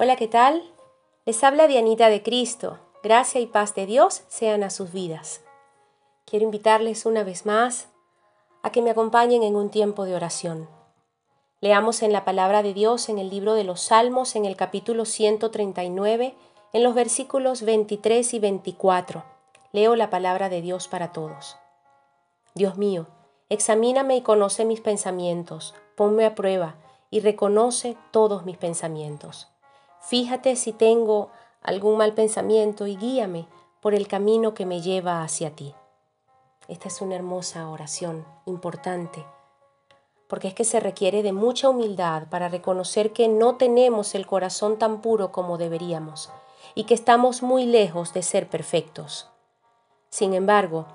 Hola, ¿qué tal? Les habla Dianita de Cristo. Gracia y paz de Dios sean a sus vidas. Quiero invitarles una vez más a que me acompañen en un tiempo de oración. Leamos en la palabra de Dios en el libro de los Salmos en el capítulo 139, en los versículos 23 y 24. Leo la palabra de Dios para todos. Dios mío, examíname y conoce mis pensamientos, ponme a prueba y reconoce todos mis pensamientos. Fíjate si tengo algún mal pensamiento y guíame por el camino que me lleva hacia ti. Esta es una hermosa oración, importante, porque es que se requiere de mucha humildad para reconocer que no tenemos el corazón tan puro como deberíamos y que estamos muy lejos de ser perfectos. Sin embargo,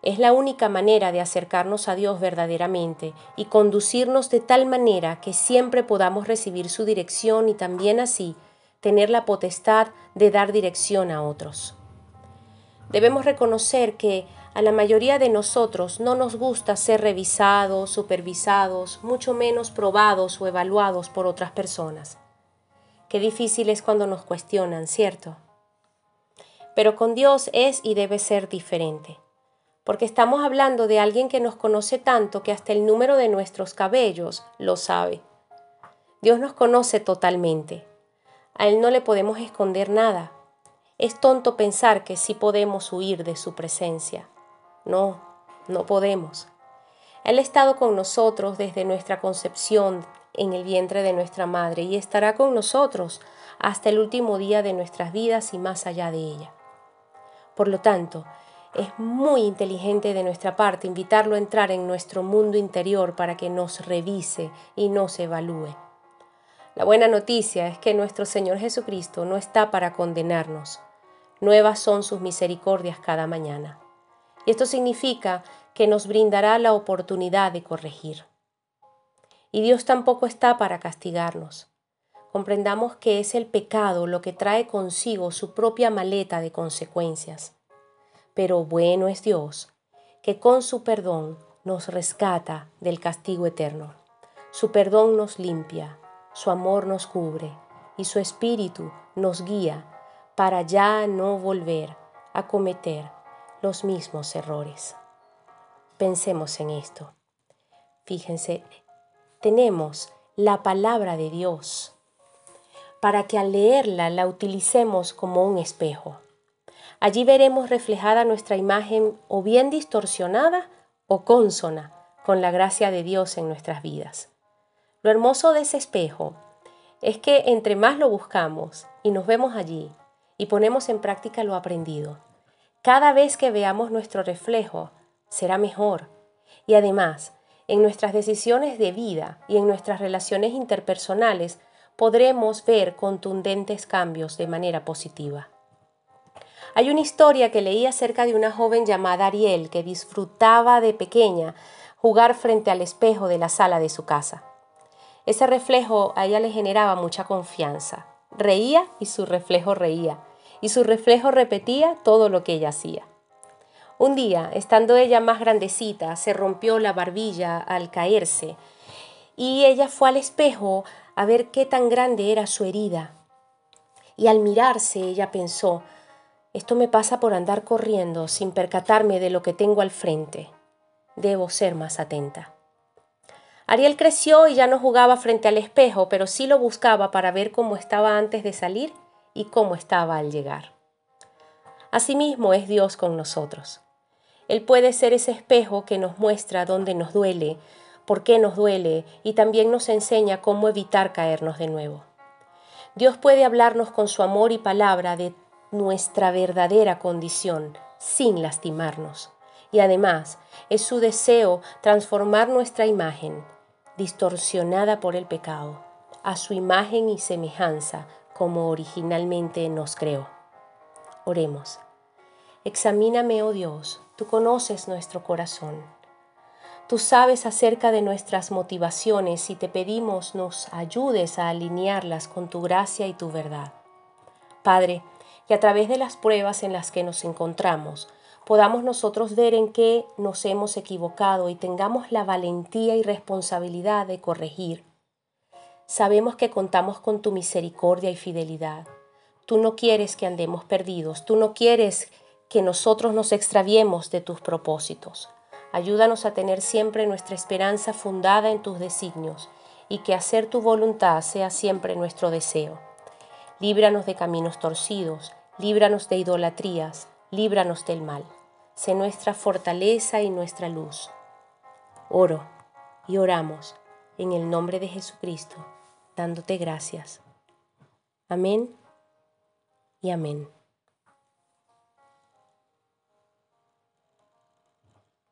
es la única manera de acercarnos a Dios verdaderamente y conducirnos de tal manera que siempre podamos recibir su dirección y también así tener la potestad de dar dirección a otros. Debemos reconocer que a la mayoría de nosotros no nos gusta ser revisados, supervisados, mucho menos probados o evaluados por otras personas. Qué difícil es cuando nos cuestionan, ¿cierto? Pero con Dios es y debe ser diferente porque estamos hablando de alguien que nos conoce tanto que hasta el número de nuestros cabellos lo sabe. Dios nos conoce totalmente. A Él no le podemos esconder nada. Es tonto pensar que sí podemos huir de su presencia. No, no podemos. Él ha estado con nosotros desde nuestra concepción en el vientre de nuestra madre y estará con nosotros hasta el último día de nuestras vidas y más allá de ella. Por lo tanto, es muy inteligente de nuestra parte invitarlo a entrar en nuestro mundo interior para que nos revise y nos evalúe. La buena noticia es que nuestro Señor Jesucristo no está para condenarnos. Nuevas son sus misericordias cada mañana. Y esto significa que nos brindará la oportunidad de corregir. Y Dios tampoco está para castigarnos. Comprendamos que es el pecado lo que trae consigo su propia maleta de consecuencias pero bueno es Dios, que con su perdón nos rescata del castigo eterno. Su perdón nos limpia, su amor nos cubre y su espíritu nos guía para ya no volver a cometer los mismos errores. Pensemos en esto. Fíjense, tenemos la palabra de Dios para que al leerla la utilicemos como un espejo. Allí veremos reflejada nuestra imagen o bien distorsionada o consona con la gracia de Dios en nuestras vidas. Lo hermoso de ese espejo es que entre más lo buscamos y nos vemos allí y ponemos en práctica lo aprendido, cada vez que veamos nuestro reflejo será mejor. Y además, en nuestras decisiones de vida y en nuestras relaciones interpersonales podremos ver contundentes cambios de manera positiva. Hay una historia que leí acerca de una joven llamada Ariel que disfrutaba de pequeña jugar frente al espejo de la sala de su casa. Ese reflejo a ella le generaba mucha confianza. Reía y su reflejo reía, y su reflejo repetía todo lo que ella hacía. Un día, estando ella más grandecita, se rompió la barbilla al caerse, y ella fue al espejo a ver qué tan grande era su herida. Y al mirarse, ella pensó, esto me pasa por andar corriendo sin percatarme de lo que tengo al frente. Debo ser más atenta. Ariel creció y ya no jugaba frente al espejo, pero sí lo buscaba para ver cómo estaba antes de salir y cómo estaba al llegar. Asimismo es Dios con nosotros. Él puede ser ese espejo que nos muestra dónde nos duele, por qué nos duele y también nos enseña cómo evitar caernos de nuevo. Dios puede hablarnos con su amor y palabra de nuestra verdadera condición sin lastimarnos. Y además es su deseo transformar nuestra imagen, distorsionada por el pecado, a su imagen y semejanza como originalmente nos creó. Oremos. Examíname, oh Dios, tú conoces nuestro corazón. Tú sabes acerca de nuestras motivaciones y te pedimos nos ayudes a alinearlas con tu gracia y tu verdad. Padre, que a través de las pruebas en las que nos encontramos podamos nosotros ver en qué nos hemos equivocado y tengamos la valentía y responsabilidad de corregir. Sabemos que contamos con tu misericordia y fidelidad. Tú no quieres que andemos perdidos, tú no quieres que nosotros nos extraviemos de tus propósitos. Ayúdanos a tener siempre nuestra esperanza fundada en tus designios y que hacer tu voluntad sea siempre nuestro deseo. Líbranos de caminos torcidos, líbranos de idolatrías, líbranos del mal. Sé nuestra fortaleza y nuestra luz. Oro y oramos en el nombre de Jesucristo, dándote gracias. Amén y amén.